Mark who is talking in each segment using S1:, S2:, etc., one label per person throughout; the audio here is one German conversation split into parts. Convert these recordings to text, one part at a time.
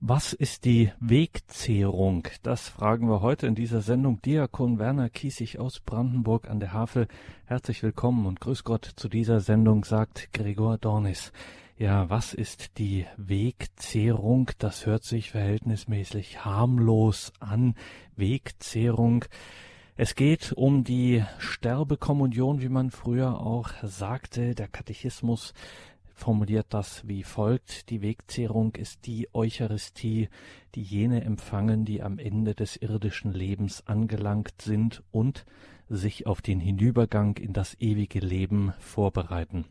S1: Was ist die Wegzehrung? Das fragen wir heute in dieser Sendung. Diakon Werner Kiesig aus Brandenburg an der Havel. Herzlich willkommen und grüß Gott zu dieser Sendung, sagt Gregor Dornis. Ja, was ist die Wegzehrung? Das hört sich verhältnismäßig harmlos an. Wegzehrung. Es geht um die Sterbekommunion, wie man früher auch sagte. Der Katechismus formuliert das wie folgt. Die Wegzehrung ist die Eucharistie, die jene empfangen, die am Ende des irdischen Lebens angelangt sind und sich auf den Hinübergang in das ewige Leben vorbereiten.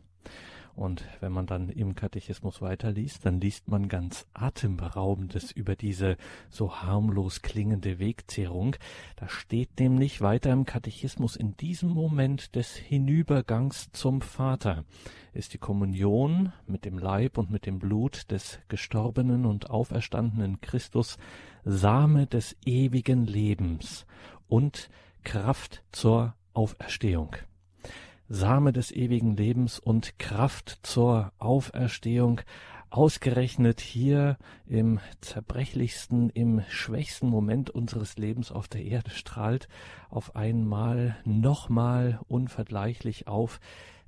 S1: Und wenn man dann im Katechismus weiterliest, dann liest man ganz atemberaubendes über diese so harmlos klingende Wegzehrung. Da steht nämlich weiter im Katechismus, in diesem Moment des Hinübergangs zum Vater ist die Kommunion mit dem Leib und mit dem Blut des gestorbenen und auferstandenen Christus Same des ewigen Lebens und Kraft zur Auferstehung. Same des ewigen Lebens und Kraft zur Auferstehung, ausgerechnet hier im zerbrechlichsten, im schwächsten Moment unseres Lebens auf der Erde strahlt auf einmal nochmal unvergleichlich auf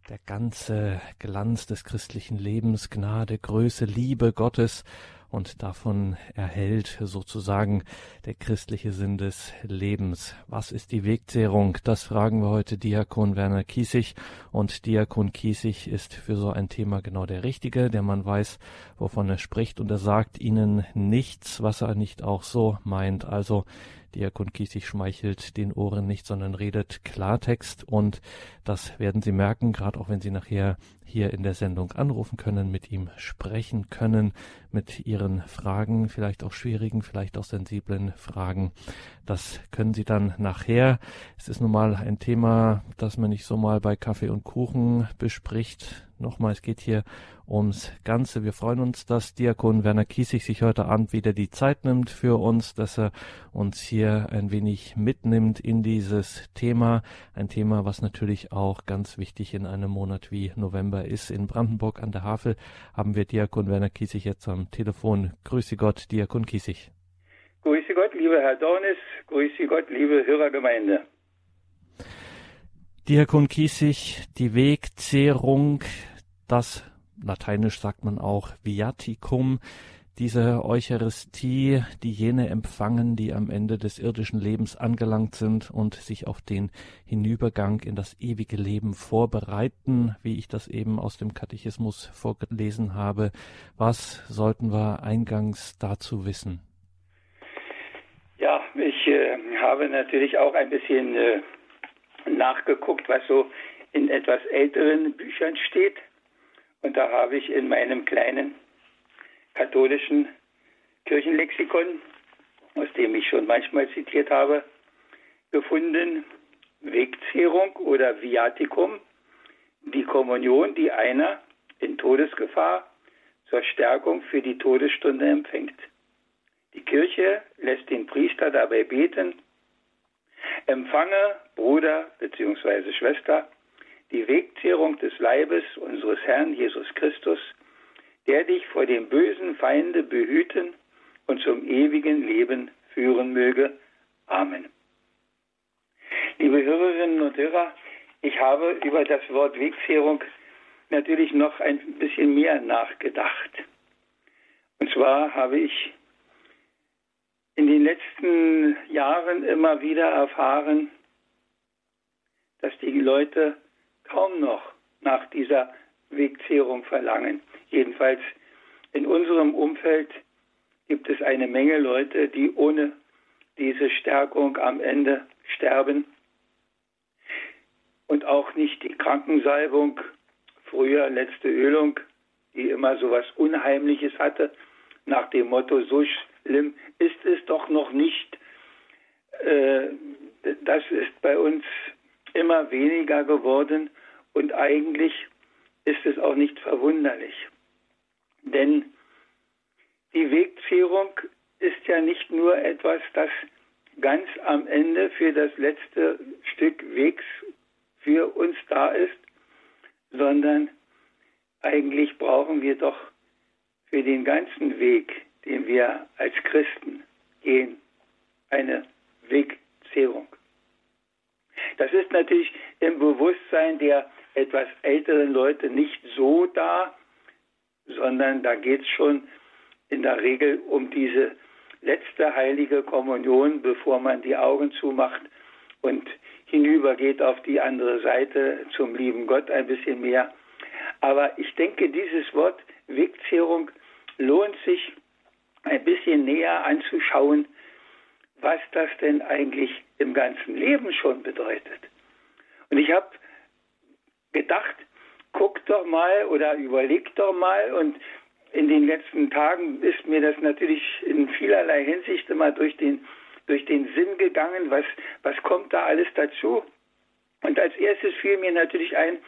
S1: der ganze Glanz des christlichen Lebens, Gnade, Größe, Liebe Gottes und davon erhält sozusagen der christliche Sinn des Lebens. Was ist die Wegzehrung? Das fragen wir heute Diakon Werner Kiesig und Diakon Kiesig ist für so ein Thema genau der Richtige, der man weiß, wovon er spricht und er sagt ihnen nichts, was er nicht auch so meint. Also Diakon Kiesig schmeichelt den Ohren nicht, sondern redet Klartext und das werden Sie merken, gerade auch wenn Sie nachher hier in der Sendung anrufen können, mit ihm sprechen können, mit Ihren Fragen, vielleicht auch schwierigen, vielleicht auch sensiblen Fragen. Das können Sie dann nachher. Es ist nun mal ein Thema, das man nicht so mal bei Kaffee und Kuchen bespricht. Nochmal, es geht hier ums Ganze. Wir freuen uns, dass Diakon Werner Kiesig sich heute Abend wieder die Zeit nimmt für uns, dass er uns hier ein wenig mitnimmt in dieses Thema. Ein Thema, was natürlich auch ganz wichtig in einem Monat wie November ist. In Brandenburg an der Havel haben wir Diakon Werner Kiesig jetzt am Telefon. Grüße Gott, Diakon Kiesig.
S2: Grüße Gott, lieber Herr Dornis. Grüße Gott, liebe Hörergemeinde.
S1: Diakon Kiesig, die Wegzehrung, das lateinisch sagt man auch Viaticum, diese Eucharistie, die jene empfangen, die am Ende des irdischen Lebens angelangt sind und sich auf den Hinübergang in das ewige Leben vorbereiten, wie ich das eben aus dem Katechismus vorgelesen habe. Was sollten wir eingangs dazu wissen?
S2: Ja, ich äh, habe natürlich auch ein bisschen äh, nachgeguckt, was so in etwas älteren Büchern steht. Und da habe ich in meinem kleinen katholischen Kirchenlexikon, aus dem ich schon manchmal zitiert habe, gefunden, Wegzehrung oder Viaticum, die Kommunion, die einer in Todesgefahr zur Stärkung für die Todesstunde empfängt. Die Kirche lässt den Priester dabei beten, empfange, Bruder bzw. Schwester, die Wegzehrung des Leibes unseres Herrn Jesus Christus, der dich vor dem bösen Feinde behüten und zum ewigen Leben führen möge. Amen. Liebe Hörerinnen und Hörer, ich habe über das Wort Wegzehrung natürlich noch ein bisschen mehr nachgedacht. Und zwar habe ich in den letzten Jahren immer wieder erfahren, dass die Leute kaum noch nach dieser Wegzehrung verlangen. Jedenfalls in unserem Umfeld gibt es eine Menge Leute, die ohne diese Stärkung am Ende sterben. Und auch nicht die Krankensalbung, früher letzte Ölung, die immer so was Unheimliches hatte, nach dem Motto, so schlimm ist es doch noch nicht. Äh, das ist bei uns immer weniger geworden und eigentlich ist es auch nicht verwunderlich. Denn die Wegzehrung ist ja nicht nur etwas, das ganz am Ende für das letzte Stück Wegs für uns da ist, sondern eigentlich brauchen wir doch für den ganzen Weg den wir als Christen gehen, eine Wegzehrung. Das ist natürlich im Bewusstsein der etwas älteren Leute nicht so da, sondern da geht es schon in der Regel um diese letzte heilige Kommunion, bevor man die Augen zumacht und hinübergeht auf die andere Seite zum lieben Gott ein bisschen mehr. Aber ich denke, dieses Wort Wegzehrung lohnt sich ein bisschen näher anzuschauen, was das denn eigentlich im ganzen Leben schon bedeutet. Und ich habe gedacht, guck doch mal oder überleg doch mal und in den letzten Tagen ist mir das natürlich in vielerlei Hinsicht immer durch den, durch den Sinn gegangen, was, was kommt da alles dazu. Und als erstes fiel mir natürlich ein,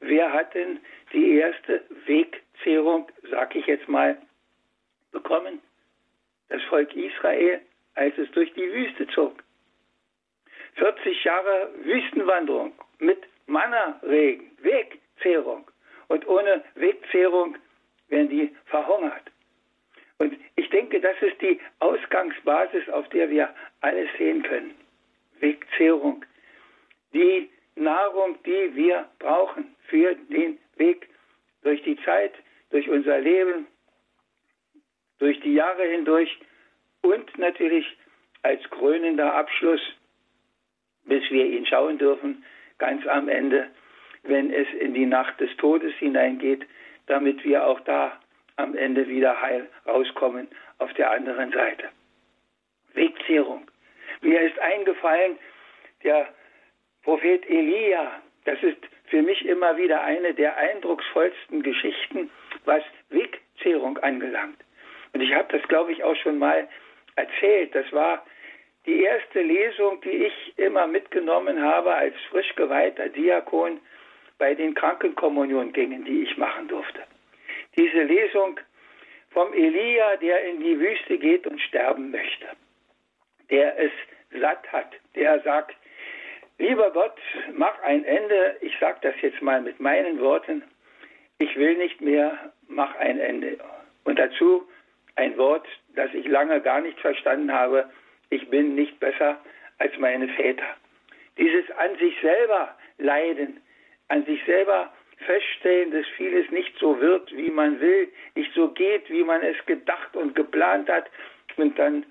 S2: wer hat denn die erste Wegzehrung, sag ich jetzt mal, bekommen? Das Volk Israel, als es durch die Wüste zog. 40 Jahre Wüstenwanderung mit Mannerregen, Wegzehrung. Und ohne Wegzehrung werden die verhungert. Und ich denke, das ist die Ausgangsbasis, auf der wir alles sehen können. Wegzehrung. Die Nahrung, die wir brauchen für den Weg durch die Zeit, durch unser Leben, durch die Jahre hindurch und natürlich als krönender Abschluss, bis wir ihn schauen dürfen, ganz am Ende, wenn es in die Nacht des Todes hineingeht, damit wir auch da am Ende wieder heil rauskommen auf der anderen Seite. Wegzehrung. Mir ist eingefallen, der Prophet Elia, das ist für mich immer wieder eine der eindrucksvollsten Geschichten, was Wegzehrung angelangt. Und ich habe das, glaube ich, auch schon mal erzählt. Das war die erste Lesung, die ich immer mitgenommen habe als frisch geweihter Diakon bei den Krankenkommuniongängen, die ich machen durfte. Diese Lesung vom Elia, der in die Wüste geht und sterben möchte, der es satt hat, der sagt, lieber Gott, mach ein Ende, ich sage das jetzt mal mit meinen Worten, ich will nicht mehr, mach ein Ende. Und dazu ein Wort, das ich lange gar nicht verstanden habe, ich bin nicht besser als meine Väter. Dieses an sich selber leiden, an sich selber feststellen, dass vieles nicht so wird, wie man will, nicht so geht, wie man es gedacht und geplant hat. Und dann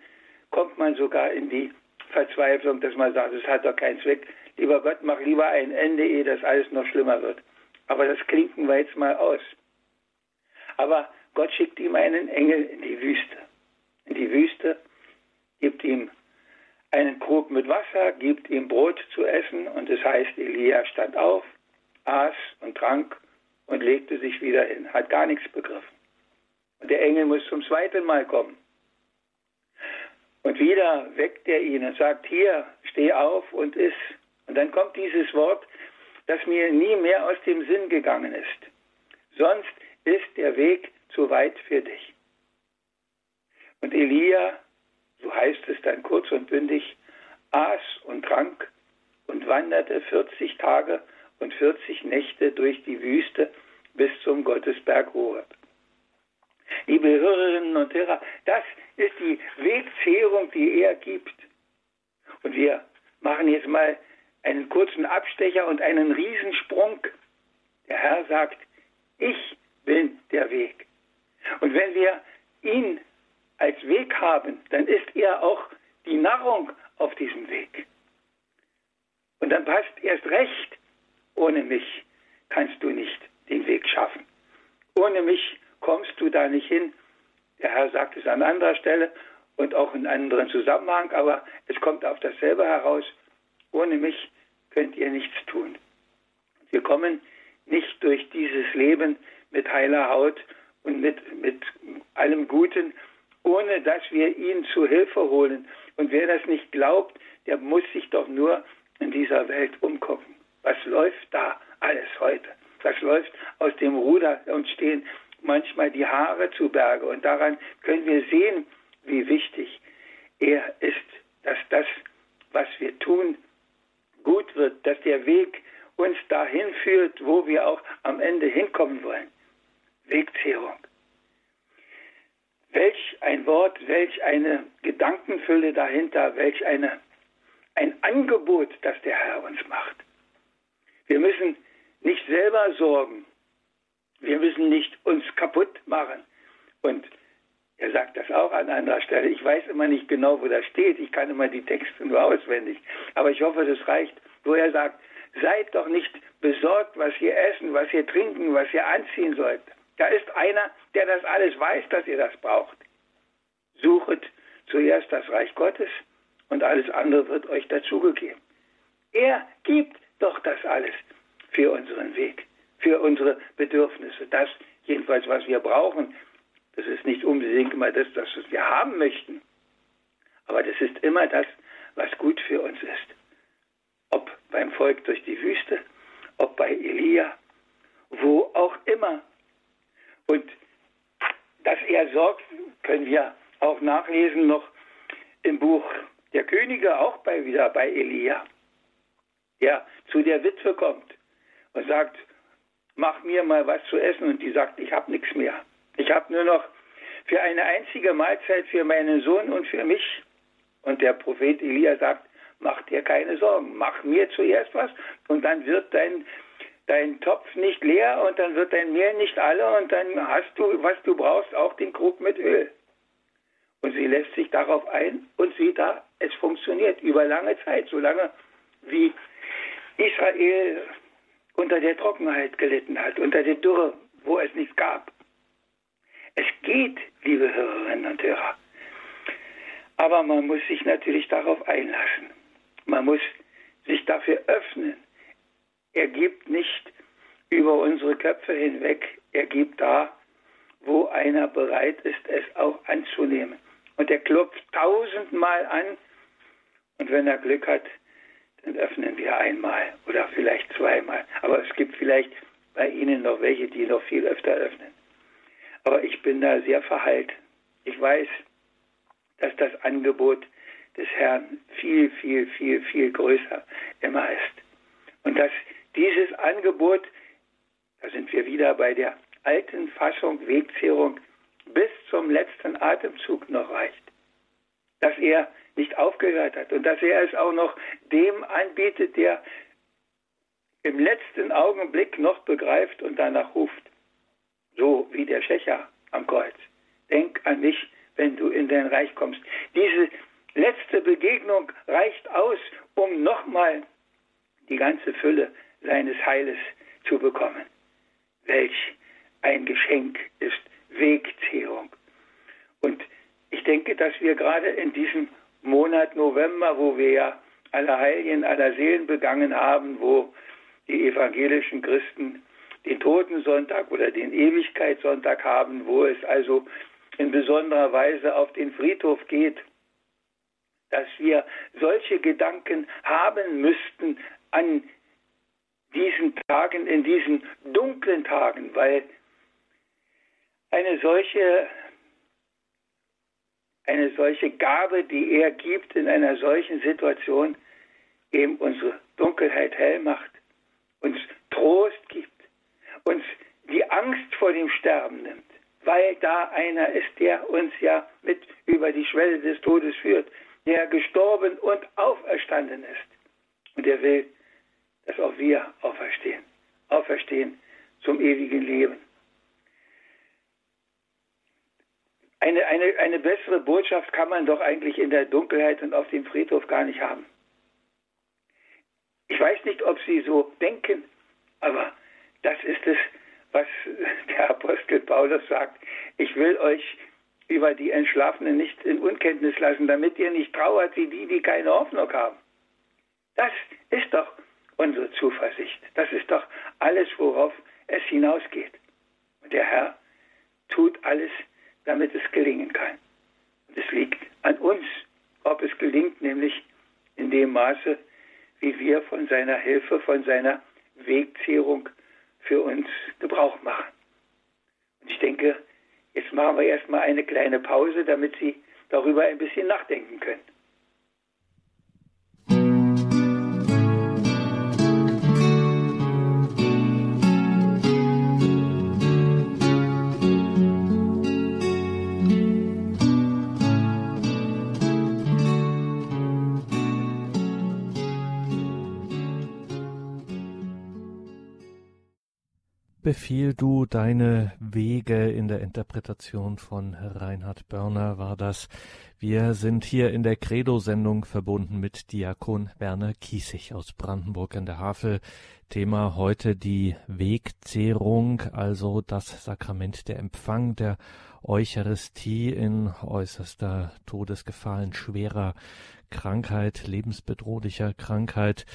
S2: kommt man sogar in die Verzweiflung, dass man sagt, es hat doch keinen Zweck. Lieber Gott, mach lieber ein Ende, ehe das alles noch schlimmer wird. Aber das klinken wir jetzt mal aus. Aber Gott schickt ihm einen Engel in die Wüste. In die Wüste, gibt ihm einen Krug mit Wasser, gibt ihm Brot zu essen und es heißt, Elia stand auf, aß und trank und legte sich wieder hin, hat gar nichts begriffen. Und der Engel muss zum zweiten Mal kommen. Und wieder weckt er ihn und sagt, hier, steh auf und iss. Und dann kommt dieses Wort, das mir nie mehr aus dem Sinn gegangen ist. Sonst ist der Weg zu weit für dich. Und Elia, so heißt es dann kurz und bündig, aß und trank und wanderte 40 Tage und 40 Nächte durch die Wüste bis zum Gottesberg Horeb. Liebe Hörerinnen und Hörer, das ist die Wegzehrung, die er gibt. Und wir machen jetzt mal einen kurzen Abstecher und einen Riesensprung. Der Herr sagt, ich bin der Weg. Und wenn wir ihn als Weg haben, dann ist er auch die Nahrung auf diesem Weg. Und dann passt erst recht, ohne mich kannst du nicht den Weg schaffen. Ohne mich kommst du da nicht hin. Der Herr sagt es an anderer Stelle und auch in anderen Zusammenhang, aber es kommt auf dasselbe heraus. Ohne mich könnt ihr nichts tun. Wir kommen nicht durch dieses Leben mit heiler Haut und mit, mit allem Guten, ohne dass wir ihn zu Hilfe holen. Und wer das nicht glaubt, der muss sich doch nur in dieser Welt umgucken. Was läuft da alles heute? Was läuft aus dem Ruder? Uns stehen manchmal die Haare zu Berge. Und daran können wir sehen, wie wichtig er ist, dass das, was wir tun, gut wird, dass der Weg uns dahin führt, wo wir auch am Ende hinkommen wollen. Wegzehrung. Welch ein Wort, welch eine Gedankenfülle dahinter, welch eine, ein Angebot, das der Herr uns macht. Wir müssen nicht selber sorgen. Wir müssen nicht uns kaputt machen. Und er sagt das auch an anderer Stelle. Ich weiß immer nicht genau, wo das steht. Ich kann immer die Texte nur auswendig. Aber ich hoffe, das reicht, wo er sagt, seid doch nicht besorgt, was ihr essen, was ihr trinken, was ihr anziehen sollt. Da ist einer, der das alles weiß, dass ihr das braucht. Suchet zuerst das Reich Gottes und alles andere wird euch dazugegeben. Er gibt doch das alles für unseren Weg, für unsere Bedürfnisse. Das jedenfalls, was wir brauchen. Das ist nicht unbedingt immer das, das wir haben möchten. Aber das ist immer das, was gut für uns ist. Ob beim Volk durch die Wüste, ob bei Elia, wo auch immer. Und dass er sorgt, können wir auch nachlesen noch im Buch der Könige, auch bei, wieder bei Elia, der zu der Witwe kommt und sagt, mach mir mal was zu essen. Und die sagt, ich habe nichts mehr. Ich habe nur noch für eine einzige Mahlzeit für meinen Sohn und für mich. Und der Prophet Elia sagt, mach dir keine Sorgen, mach mir zuerst was und dann wird dein, dein Topf nicht leer und dann wird dein Mehl nicht alle und dann hast du, was du brauchst, auch den Krug mit Öl. Und sie lässt sich darauf ein und sieht da, es funktioniert über lange Zeit, solange wie Israel unter der Trockenheit gelitten hat, unter der Dürre, wo es nichts gab. Es geht, liebe Hörerinnen und Hörer. Aber man muss sich natürlich darauf einlassen. Man muss sich dafür öffnen. Er gibt nicht über unsere Köpfe hinweg. Er gibt da, wo einer bereit ist, es auch anzunehmen. Und er klopft tausendmal an. Und wenn er Glück hat, dann öffnen wir einmal oder vielleicht zweimal. Aber es gibt vielleicht bei Ihnen noch welche, die noch viel öfter öffnen. Aber ich bin da sehr verhalten. Ich weiß, dass das Angebot des Herrn viel, viel, viel, viel größer immer ist. Und dass dieses Angebot, da sind wir wieder bei der alten Fassung Wegzehrung, bis zum letzten Atemzug noch reicht. Dass er nicht aufgehört hat und dass er es auch noch dem anbietet, der im letzten Augenblick noch begreift und danach ruft. So wie der Schächer am Kreuz. Denk an mich, wenn du in dein Reich kommst. Diese letzte Begegnung reicht aus, um nochmal die ganze Fülle seines Heiles zu bekommen. Welch ein Geschenk ist Wegzehrung. Und ich denke, dass wir gerade in diesem Monat November, wo wir ja aller Heiligen, aller Seelen begangen haben, wo die evangelischen Christen den Totensonntag oder den Ewigkeitssonntag haben, wo es also in besonderer Weise auf den Friedhof geht, dass wir solche Gedanken haben müssten an diesen Tagen, in diesen dunklen Tagen, weil eine solche eine solche Gabe, die er gibt in einer solchen Situation, eben unsere Dunkelheit hell macht, uns Trost gibt, uns die Angst vor dem Sterben nimmt, weil da einer ist, der uns ja mit über die Schwelle des Todes führt, der gestorben und auferstanden ist. Und er will, dass auch wir auferstehen, auferstehen zum ewigen Leben. Eine, eine, eine bessere Botschaft kann man doch eigentlich in der Dunkelheit und auf dem Friedhof gar nicht haben. Ich weiß nicht, ob Sie so denken, aber das ist es, was der Apostel Paulus sagt. Ich will euch über die Entschlafenen nicht in Unkenntnis lassen, damit ihr nicht trauert wie die, die keine Hoffnung haben. Das ist doch unsere Zuversicht. Das ist doch alles, worauf es hinausgeht. Und der Herr tut alles, damit es gelingen kann. Und es liegt an uns, ob es gelingt, nämlich in dem Maße, wie wir von seiner Hilfe, von seiner Wegzehrung für uns Gebrauch machen. Und ich denke, jetzt machen wir erstmal eine kleine Pause, damit Sie darüber ein bisschen nachdenken können.
S1: Befiehl du deine Wege in der Interpretation von Reinhard Börner war das. Wir sind hier in der Credo-Sendung verbunden mit Diakon Werner Kiesig aus Brandenburg an der Havel. Thema heute die Wegzehrung, also das Sakrament der Empfang der Eucharistie in äußerster Todesgefahr, in schwerer Krankheit, lebensbedrohlicher Krankheit.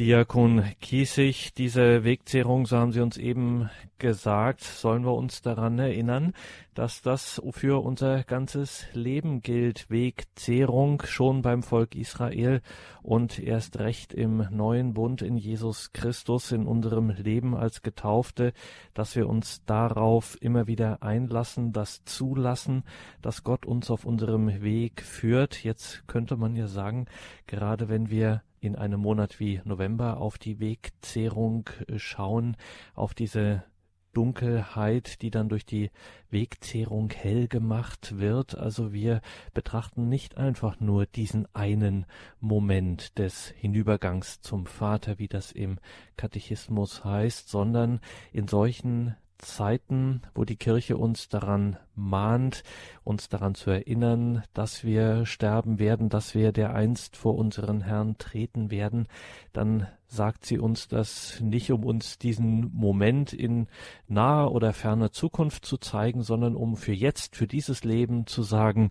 S1: Diakon Kiesig, diese Wegzehrung, so haben Sie uns eben gesagt, sollen wir uns daran erinnern, dass das für unser ganzes Leben gilt. Wegzehrung schon beim Volk Israel und erst recht im neuen Bund in Jesus Christus in unserem Leben als Getaufte, dass wir uns darauf immer wieder einlassen, das zulassen, dass Gott uns auf unserem Weg führt. Jetzt könnte man ja sagen, gerade wenn wir in einem Monat wie November auf die Wegzehrung schauen, auf diese Dunkelheit, die dann durch die Wegzehrung hell gemacht wird. Also wir betrachten nicht einfach nur diesen einen Moment des Hinübergangs zum Vater, wie das im Katechismus heißt, sondern in solchen Zeiten, wo die Kirche uns daran mahnt, uns daran zu erinnern, dass wir sterben werden, dass wir dereinst vor unseren Herrn treten werden, dann sagt sie uns das nicht, um uns diesen Moment in naher oder ferner Zukunft zu zeigen, sondern um für jetzt, für dieses Leben zu sagen,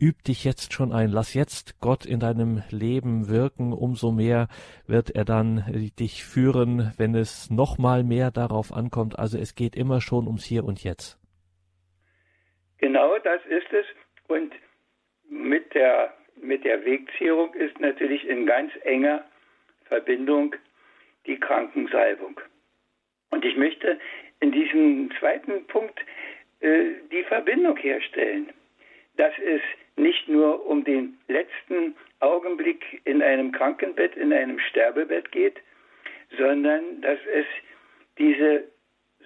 S1: üb dich jetzt schon ein, lass jetzt Gott in deinem Leben wirken, umso mehr wird er dann dich führen, wenn es noch mal mehr darauf ankommt. Also es geht immer schon ums Hier und Jetzt.
S2: Genau das ist es. Und mit der, mit der Wegzehrung ist natürlich in ganz enger Verbindung die Krankensalbung. Und ich möchte in diesem zweiten Punkt äh, die Verbindung herstellen, dass es nicht nur um den letzten Augenblick in einem Krankenbett, in einem Sterbebett geht, sondern dass es diese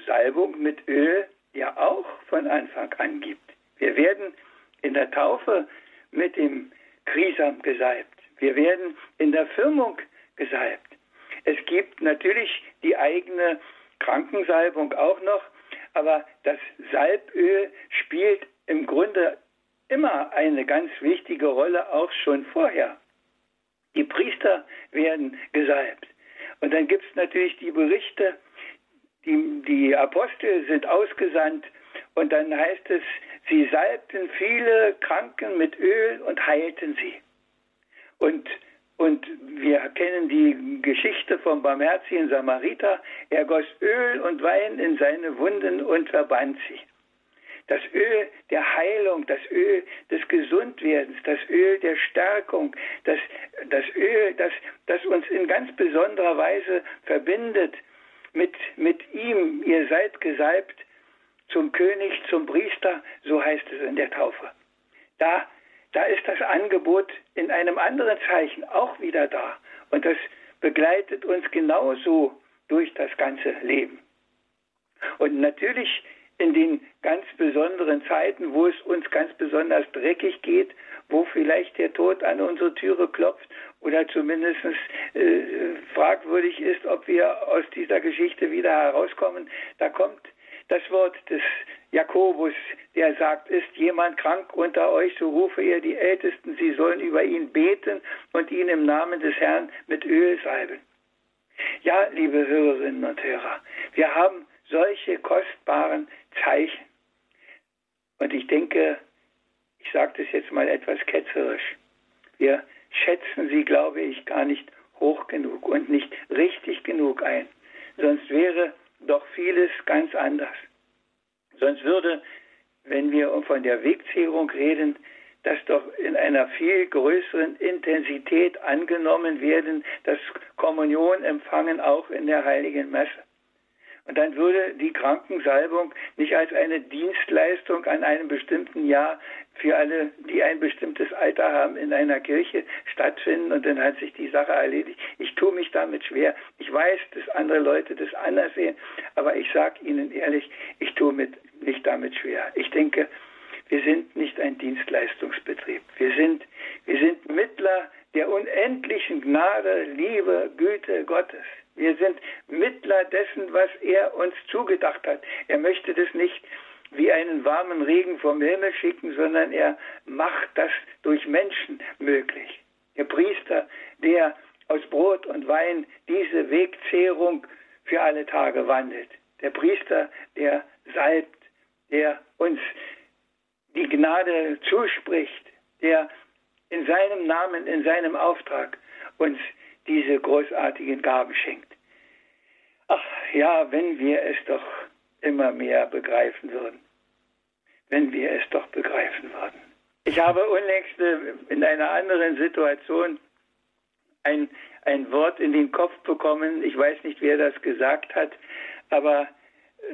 S2: Salbung mit Öl ja auch von Anfang an gibt. Wir werden in der Taufe mit dem Krisam gesalbt. Wir werden in der Firmung gesalbt. Es gibt natürlich die eigene Krankensalbung auch noch, aber das Salböl spielt im Grunde immer eine ganz wichtige Rolle, auch schon vorher. Die Priester werden gesalbt. Und dann gibt es natürlich die Berichte, die, die Apostel sind ausgesandt und dann heißt es, sie salbten viele Kranken mit Öl und heilten sie. Und, und wir kennen die Geschichte vom barmherzigen Samariter. Er goss Öl und Wein in seine Wunden und verband sie. Das Öl der Heilung, das Öl des Gesundwerdens, das Öl der Stärkung, das, das Öl, das, das uns in ganz besonderer Weise verbindet mit, mit ihm. Ihr seid gesalbt zum König, zum Priester, so heißt es in der Taufe. Da, da ist das Angebot in einem anderen Zeichen auch wieder da. Und das begleitet uns genauso durch das ganze Leben. Und natürlich in den ganz besonderen Zeiten, wo es uns ganz besonders dreckig geht, wo vielleicht der Tod an unsere Türe klopft oder zumindest äh, fragwürdig ist, ob wir aus dieser Geschichte wieder herauskommen, da kommt das Wort des Jakobus, der sagt, ist jemand krank unter euch, so rufe ihr die Ältesten, sie sollen über ihn beten und ihn im Namen des Herrn mit Öl salben. Ja, liebe Hörerinnen und Hörer, wir haben solche kostbaren Zeichen. Und ich denke, ich sage das jetzt mal etwas ketzerisch, wir schätzen sie, glaube ich, gar nicht hoch genug und nicht richtig genug ein. Sonst wäre doch vieles ganz anders. Sonst würde, wenn wir von der Wegzehrung reden, das doch in einer viel größeren Intensität angenommen werden, das Kommunion empfangen auch in der heiligen Messe. Und dann würde die Krankensalbung nicht als eine Dienstleistung an einem bestimmten Jahr für alle, die ein bestimmtes Alter haben, in einer Kirche stattfinden und dann hat sich die Sache erledigt. Ich tue mich damit schwer. Ich weiß, dass andere Leute das anders sehen, aber ich sage Ihnen ehrlich, ich tue mich damit schwer. Ich denke, wir sind nicht ein Dienstleistungsbetrieb. Wir sind, wir sind Mittler der unendlichen Gnade, Liebe, Güte Gottes. Wir sind Mittler dessen, was er uns zugedacht hat. Er möchte das nicht wie einen warmen Regen vom Himmel schicken, sondern er macht das durch Menschen möglich. Der Priester, der aus Brot und Wein diese Wegzehrung für alle Tage wandelt. Der Priester, der salbt, der uns die Gnade zuspricht, der in seinem Namen, in seinem Auftrag uns diese großartigen Gaben schenkt. Ach ja, wenn wir es doch immer mehr begreifen würden. Wenn wir es doch begreifen würden. Ich habe unlängst äh, in einer anderen Situation ein, ein Wort in den Kopf bekommen. Ich weiß nicht, wer das gesagt hat, aber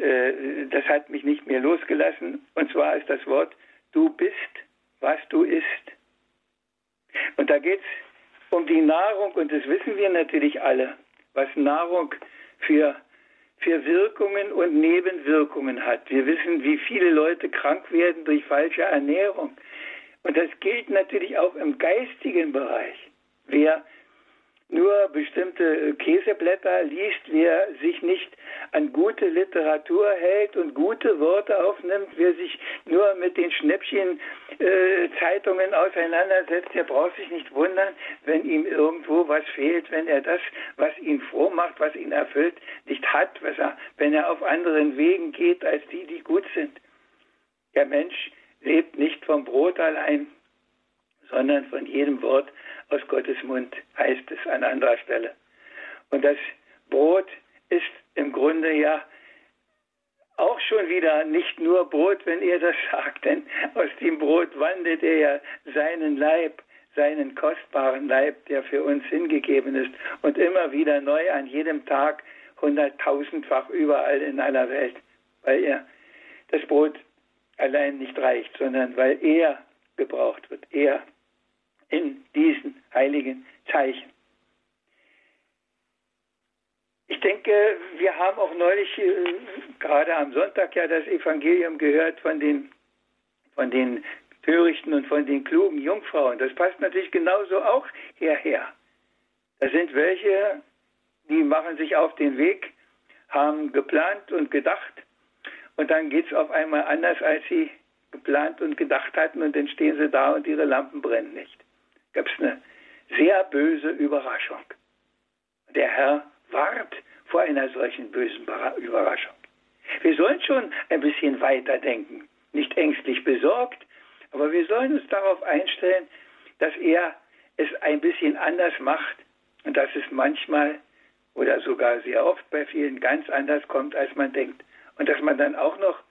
S2: äh, das hat mich nicht mehr losgelassen. Und zwar ist das Wort, du bist, was du isst. Und da geht es um die Nahrung, und das wissen wir natürlich alle, was Nahrung für, für Wirkungen und Nebenwirkungen hat. Wir wissen, wie viele Leute krank werden durch falsche Ernährung. Und das gilt natürlich auch im geistigen Bereich. Wer nur bestimmte Käseblätter liest, wer sich nicht an gute Literatur hält und gute Worte aufnimmt, wer sich nur mit den Schnäppchen-Zeitungen äh, auseinandersetzt, der braucht sich nicht wundern, wenn ihm irgendwo was fehlt, wenn er das, was ihn froh macht, was ihn erfüllt, nicht hat, er, wenn er auf anderen Wegen geht als die, die gut sind. Der Mensch lebt nicht vom Brot allein, sondern von jedem Wort aus Gottes Mund, heißt es an anderer Stelle. Und das Brot ist im Grunde ja auch schon wieder nicht nur Brot, wenn er das sagt, denn aus dem Brot wandelt er ja seinen Leib, seinen kostbaren Leib, der für uns hingegeben ist und immer wieder neu an jedem Tag hunderttausendfach überall in aller Welt, weil er das Brot allein nicht reicht, sondern weil er gebraucht wird, er in diesen heiligen Zeichen. Ich denke, wir haben auch neulich äh, gerade am Sonntag ja das Evangelium gehört von den, von den törichten und von den klugen Jungfrauen. Das passt natürlich genauso auch hierher. Da sind welche, die machen sich auf den Weg, haben geplant und gedacht und dann geht es auf einmal anders, als sie geplant und gedacht hatten und dann stehen sie da und ihre Lampen brennen nicht gab es eine sehr böse Überraschung. Der Herr ward vor einer solchen bösen Überraschung. Wir sollen schon ein bisschen weiter denken, nicht ängstlich besorgt, aber wir sollen uns darauf einstellen, dass er es ein bisschen anders macht und dass es manchmal oder sogar sehr oft bei vielen ganz anders kommt, als man denkt. Und dass man dann auch noch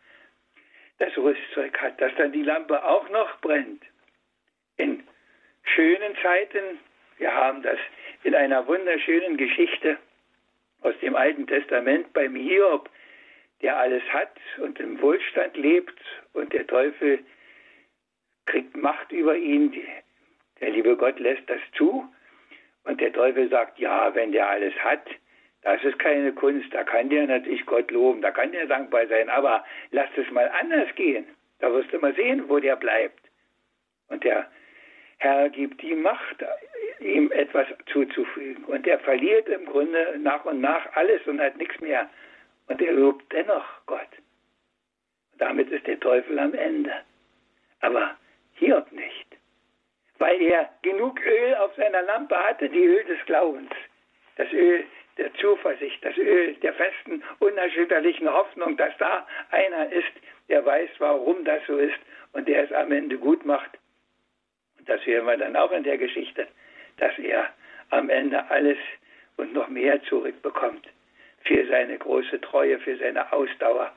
S2: das Rüstzeug hat, dass dann die Lampe auch noch brennt. In schönen Zeiten. Wir haben das in einer wunderschönen Geschichte aus dem Alten Testament beim Hiob, der alles hat und im Wohlstand lebt und der Teufel kriegt Macht über ihn. Der liebe Gott lässt das zu und der Teufel sagt, ja, wenn der alles hat, das ist keine Kunst, da kann der natürlich Gott loben, da kann der dankbar sein, aber lass es mal anders gehen. Da wirst du mal sehen, wo der bleibt. Und der Herr gibt die Macht, ihm etwas zuzufügen. Und er verliert im Grunde nach und nach alles und hat nichts mehr. Und er lobt dennoch Gott. Damit ist der Teufel am Ende. Aber Hiob nicht. Weil er genug Öl auf seiner Lampe hatte, die Öl des Glaubens. Das Öl der Zuversicht, das Öl der festen, unerschütterlichen Hoffnung, dass da einer ist, der weiß, warum das so ist und der es am Ende gut macht das hören wir dann auch in der Geschichte, dass er am Ende alles und noch mehr zurückbekommt für seine große Treue, für seine Ausdauer,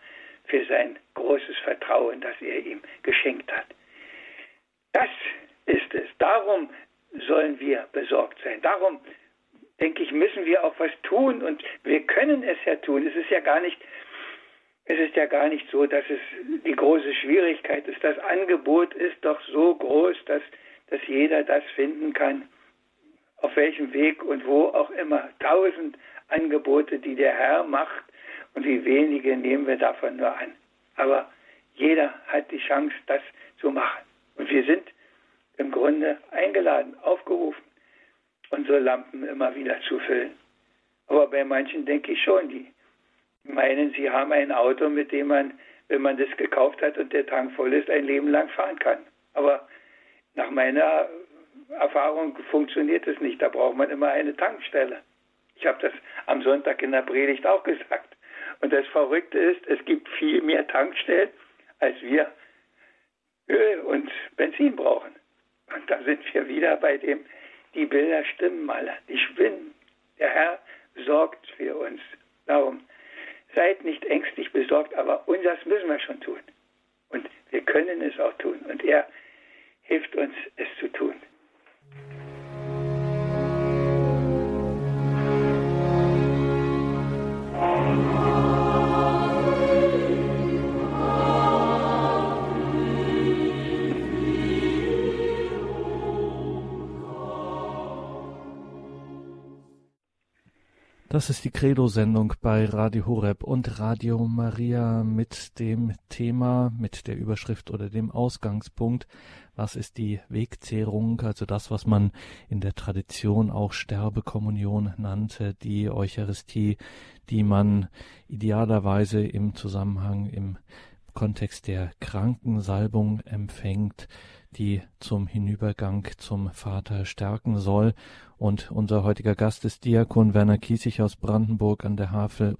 S2: für sein großes Vertrauen, das er ihm geschenkt hat. Das ist es. Darum sollen wir besorgt sein. Darum, denke ich, müssen wir auch was tun und wir können es ja tun. Es ist ja gar nicht, es ist ja gar nicht so, dass es die große Schwierigkeit ist. Das Angebot ist doch so groß, dass dass jeder das finden kann, auf welchem Weg und wo auch immer. Tausend Angebote, die der Herr macht und wie wenige nehmen wir davon nur an. Aber jeder hat die Chance, das zu machen. Und wir sind im Grunde eingeladen, aufgerufen, unsere Lampen immer wieder zu füllen. Aber bei manchen denke ich schon, die meinen, sie haben ein Auto, mit dem man, wenn man das gekauft hat und der Tank voll ist, ein Leben lang fahren kann. Aber nach meiner Erfahrung funktioniert es nicht. Da braucht man immer eine Tankstelle. Ich habe das am Sonntag in der Predigt auch gesagt. Und das Verrückte ist, es gibt viel mehr Tankstellen, als wir Öl und Benzin brauchen. Und da sind wir wieder bei dem, die Bilder stimmen alle, die schwinden. Der Herr sorgt für uns. Darum, seid nicht ängstlich besorgt, aber unseres müssen wir schon tun. Und wir können es auch tun. Und er hilft uns, es zu tun.
S1: Das ist die Credo-Sendung bei Radio Horeb und Radio Maria mit dem Thema, mit der Überschrift oder dem Ausgangspunkt. Was ist die Wegzehrung? Also das, was man in der Tradition auch Sterbekommunion nannte, die Eucharistie, die man idealerweise im Zusammenhang, im Kontext der Krankensalbung empfängt, die zum Hinübergang zum Vater stärken soll und unser heutiger Gast ist Diakon Werner Kiesig aus Brandenburg an der Havel.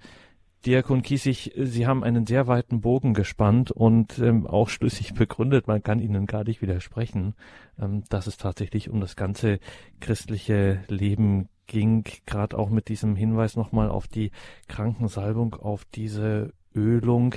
S1: Diakon Kiesig, Sie haben einen sehr weiten Bogen gespannt und ähm, auch schlüssig begründet, man kann Ihnen gar nicht widersprechen, ähm, dass es tatsächlich um das ganze christliche Leben ging, gerade auch mit diesem Hinweis nochmal auf die Krankensalbung, auf diese Ölung.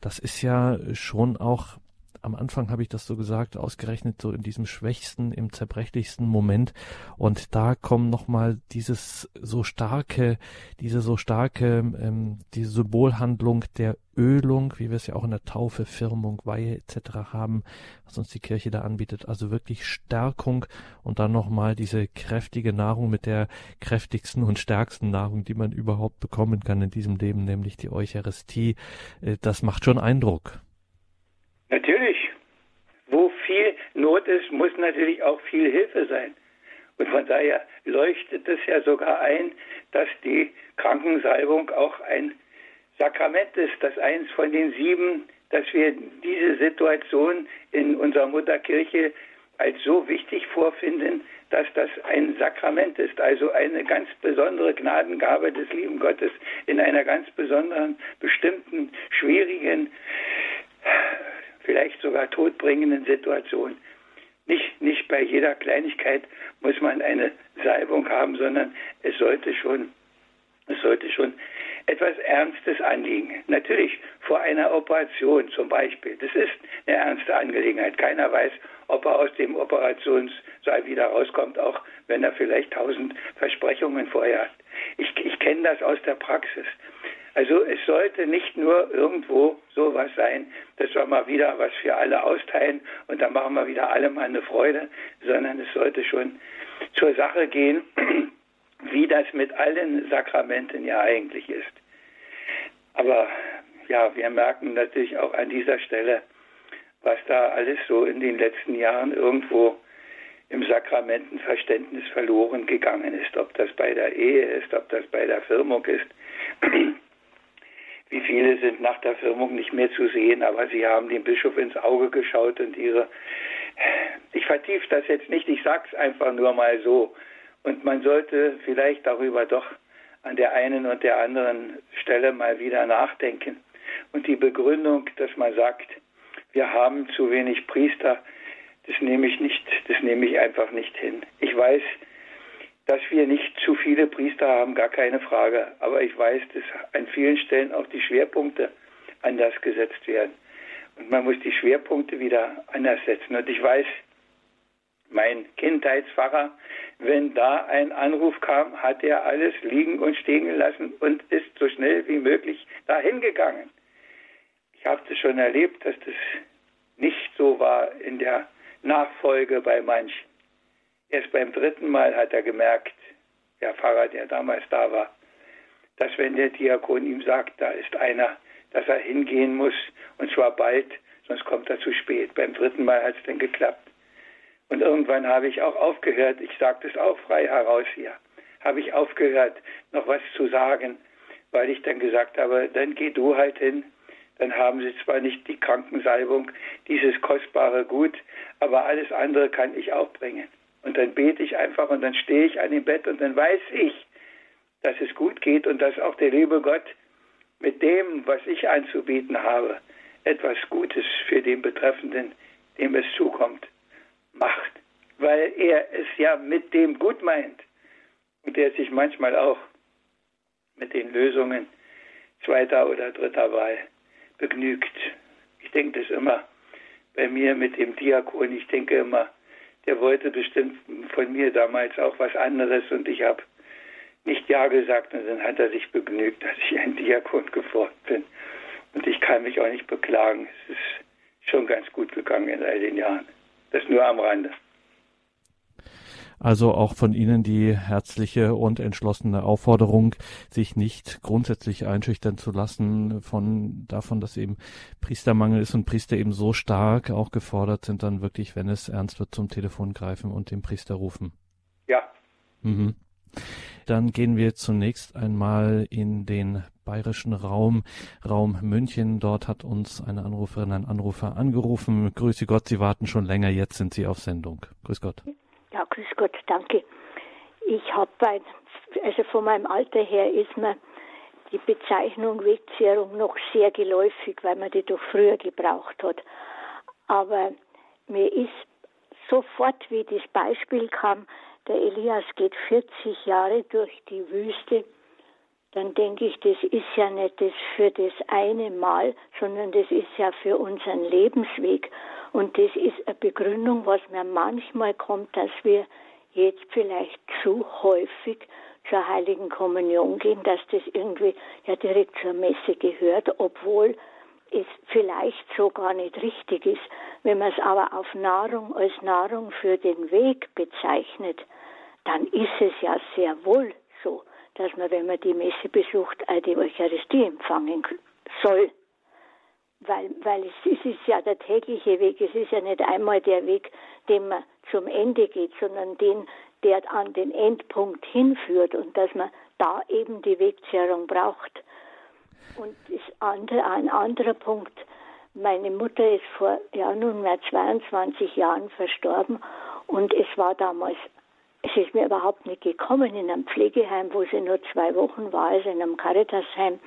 S1: Das ist ja schon auch am Anfang habe ich das so gesagt, ausgerechnet so in diesem schwächsten, im zerbrechlichsten Moment. Und da kommen nochmal dieses so starke, diese so starke, ähm, diese Symbolhandlung der Ölung, wie wir es ja auch in der Taufe, Firmung, Weihe etc. haben, was uns die Kirche da anbietet. Also wirklich Stärkung und dann nochmal diese kräftige Nahrung mit der kräftigsten und stärksten Nahrung, die man überhaupt bekommen kann in diesem Leben, nämlich die Eucharistie. Äh, das macht schon Eindruck.
S2: Natürlich. Wo viel Not ist, muss natürlich auch viel Hilfe sein. Und von daher leuchtet es ja sogar ein, dass die Krankensalbung auch ein Sakrament ist, das eins von den sieben, dass wir diese Situation in unserer Mutterkirche als so wichtig vorfinden, dass das ein Sakrament ist, also eine ganz besondere Gnadengabe des lieben Gottes in einer ganz besonderen, bestimmten, schwierigen vielleicht sogar todbringenden Situation. Nicht, nicht bei jeder Kleinigkeit muss man eine Salbung haben, sondern es sollte schon, es sollte schon etwas Ernstes anliegen. Natürlich vor einer Operation zum Beispiel. Das ist eine ernste Angelegenheit. Keiner weiß, ob er aus dem Operationssaal wieder rauskommt, auch wenn er vielleicht tausend Versprechungen vorher hat. Ich, ich kenne das aus der Praxis. Also es sollte nicht nur irgendwo sowas sein, dass wir mal wieder was für alle austeilen und dann machen wir wieder alle mal eine Freude, sondern es sollte schon zur Sache gehen, wie das mit allen Sakramenten ja eigentlich ist. Aber ja, wir merken natürlich auch an dieser Stelle, was da alles so in den letzten Jahren irgendwo im Sakramentenverständnis verloren gegangen ist. Ob das bei der Ehe ist, ob das bei der Firmung ist. Wie viele sind nach der Firmung nicht mehr zu sehen, aber sie haben dem Bischof ins Auge geschaut und ihre. Ich vertiefe das jetzt nicht, ich sage es einfach nur mal so. Und man sollte vielleicht darüber doch an der einen und der anderen Stelle mal wieder nachdenken. Und die Begründung, dass man sagt, wir haben zu wenig Priester, das nehme ich nicht, das nehme ich einfach nicht hin. Ich weiß, dass wir nicht zu viele Priester haben, gar keine Frage. Aber ich weiß, dass an vielen Stellen auch die Schwerpunkte anders gesetzt werden. Und man muss die Schwerpunkte wieder anders setzen. Und ich weiß, mein Kindheitspfarrer, wenn da ein Anruf kam, hat er alles liegen und stehen gelassen und ist so schnell wie möglich dahin gegangen. Ich habe das schon erlebt, dass das nicht so war in der Nachfolge bei manchen. Erst beim dritten Mal hat er gemerkt, der Pfarrer, der damals da war, dass wenn der Diakon ihm sagt, da ist einer, dass er hingehen muss, und zwar bald, sonst kommt er zu spät. Beim dritten Mal hat es dann geklappt. Und irgendwann habe ich auch aufgehört, ich sage das auch frei heraus hier, habe ich aufgehört, noch was zu sagen, weil ich dann gesagt habe, dann geh du halt hin, dann haben sie zwar nicht die Krankensalbung, dieses kostbare Gut, aber alles andere kann ich auch bringen. Und dann bete ich einfach und dann stehe ich an dem Bett und dann weiß ich, dass es gut geht und dass auch der liebe Gott mit dem, was ich anzubieten habe, etwas Gutes für den Betreffenden, dem es zukommt, macht. Weil er es ja mit dem gut meint und der sich manchmal auch mit den Lösungen zweiter oder dritter Wahl begnügt. Ich denke das immer bei mir mit dem Diakon. Ich denke immer, der wollte bestimmt von mir damals auch was anderes und ich habe nicht Ja gesagt und dann hat er sich begnügt, dass ich ein Diakon geworden bin. Und ich kann mich auch nicht beklagen. Es ist schon ganz gut gegangen in all den Jahren. Das nur am Rande.
S1: Also auch von Ihnen die herzliche und entschlossene Aufforderung, sich nicht grundsätzlich einschüchtern zu lassen von davon, dass eben Priestermangel ist und Priester eben so stark auch gefordert sind, dann wirklich, wenn es ernst wird, zum Telefon greifen und den Priester rufen.
S2: Ja.
S1: Mhm. Dann gehen wir zunächst einmal in den bayerischen Raum, Raum München. Dort hat uns eine Anruferin, ein Anrufer angerufen. Grüße Gott, Sie warten schon länger, jetzt sind Sie auf Sendung. Grüß Gott.
S3: Ja, grüß Gott, danke. Ich habe bei, also von meinem Alter her ist mir die Bezeichnung Wegzehrung noch sehr geläufig, weil man die doch früher gebraucht hat. Aber mir ist sofort, wie das Beispiel kam, der Elias geht 40 Jahre durch die Wüste, dann denke ich, das ist ja nicht das für das eine Mal, sondern das ist ja für unseren Lebensweg. Und das ist eine Begründung, was mir manchmal kommt, dass wir jetzt vielleicht zu häufig zur Heiligen Kommunion gehen, dass das irgendwie ja direkt zur Messe gehört, obwohl es vielleicht so gar nicht richtig ist. Wenn man es aber auf Nahrung als Nahrung für den Weg bezeichnet, dann ist es ja sehr wohl so, dass man, wenn man die Messe besucht, die Eucharistie empfangen soll weil, weil es, es ist ja der tägliche Weg, es ist ja nicht einmal der Weg, den man zum Ende geht, sondern den, der an den Endpunkt hinführt und dass man da eben die Wegzehrung braucht. Und andere, ein anderer Punkt, meine Mutter ist vor ja, nunmehr 22 Jahren verstorben und es war damals, es ist mir überhaupt nicht gekommen in einem Pflegeheim, wo sie nur zwei Wochen war, also in einem Caritasheim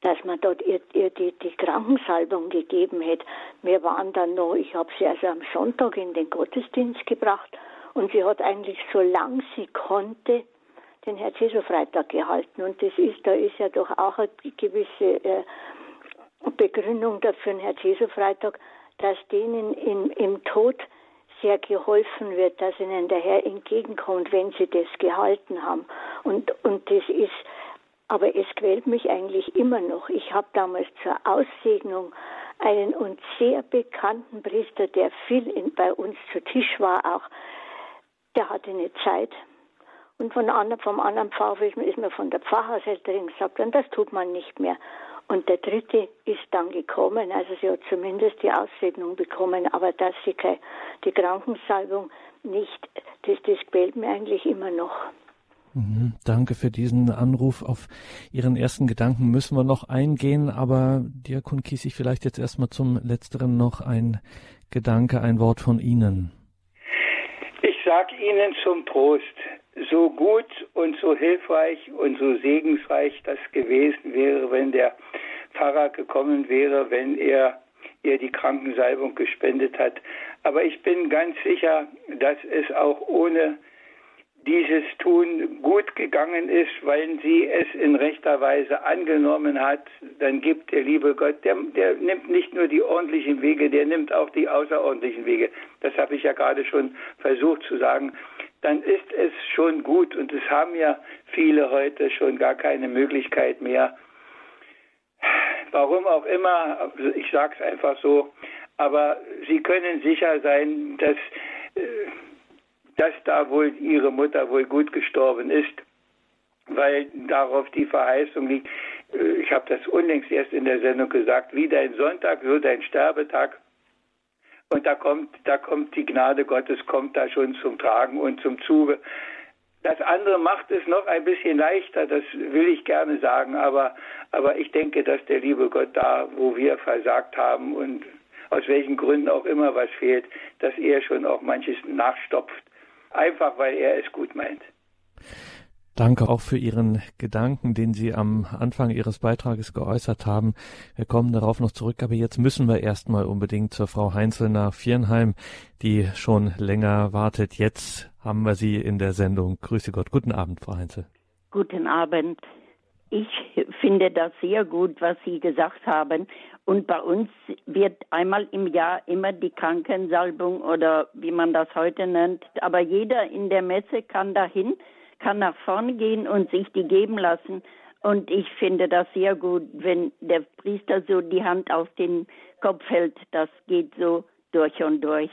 S3: dass man dort ihr, ihr die, die Krankensalbung gegeben hätte. Wir waren dann noch, ich habe sie also am Sonntag in den Gottesdienst gebracht und sie hat eigentlich so lang sie konnte den Herz-Jesu-Freitag gehalten. Und das ist, da ist ja doch auch eine gewisse äh, Begründung dafür, den Herz-Jesu-Freitag, dass denen in, im Tod sehr geholfen wird, dass ihnen der Herr entgegenkommt, wenn sie das gehalten haben. Und, und das ist, aber es quält mich eigentlich immer noch. Ich habe damals zur Aussegnung einen uns sehr bekannten Priester, der viel in, bei uns zu Tisch war, auch, der hatte eine Zeit. Und von anderen, vom anderen Pfarrer ist mir von der Pfarrhaushälterin gesagt, und das tut man nicht mehr. Und der dritte ist dann gekommen, also sie hat zumindest die Aussegnung bekommen, aber dass sie die Krankensalbung nicht, das, das quält mir eigentlich immer noch.
S1: Mhm, danke für diesen Anruf. Auf Ihren ersten Gedanken müssen wir noch eingehen, aber Diakon Kiesig, vielleicht jetzt erstmal zum Letzteren noch ein Gedanke, ein Wort von Ihnen.
S2: Ich sage Ihnen zum Trost, so gut und so hilfreich und so segensreich das gewesen wäre, wenn der Pfarrer gekommen wäre, wenn er ihr die Krankensalbung gespendet hat. Aber ich bin ganz sicher, dass es auch ohne dieses Tun gut gegangen ist, weil sie es in rechter Weise angenommen hat, dann gibt der liebe Gott, der, der nimmt nicht nur die ordentlichen Wege, der nimmt auch die außerordentlichen Wege. Das habe ich ja gerade schon versucht zu sagen. Dann ist es schon gut und es haben ja viele heute schon gar keine Möglichkeit mehr. Warum auch immer, ich sage es einfach so, aber Sie können sicher sein, dass äh, dass da wohl ihre Mutter wohl gut gestorben ist, weil darauf die Verheißung liegt. Äh, ich habe das unlängst erst in der Sendung gesagt, wie dein Sonntag, so dein Sterbetag. Und da kommt, da kommt die Gnade Gottes, kommt da schon zum Tragen und zum Zuge. Das andere macht es noch ein bisschen leichter, das will ich gerne sagen, aber, aber ich denke, dass der liebe Gott da, wo wir versagt haben und aus welchen Gründen auch immer was fehlt, dass er schon auch manches nachstopft. Einfach weil er es gut meint.
S1: Danke auch für Ihren Gedanken, den Sie am Anfang Ihres Beitrages geäußert haben. Wir kommen darauf noch zurück, aber jetzt müssen wir erstmal unbedingt zur Frau Heinzel nach Viernheim, die schon länger wartet. Jetzt haben wir Sie in der Sendung. Grüße Gott. Guten Abend, Frau Heinzel.
S4: Guten Abend. Ich finde das sehr gut, was Sie gesagt haben. Und bei uns wird einmal im Jahr immer die Krankensalbung oder wie man das heute nennt. Aber jeder in der Messe kann dahin kann nach vorne gehen und sich die geben lassen. Und ich finde das sehr gut, wenn der Priester so die Hand auf den Kopf hält. Das geht so durch und durch.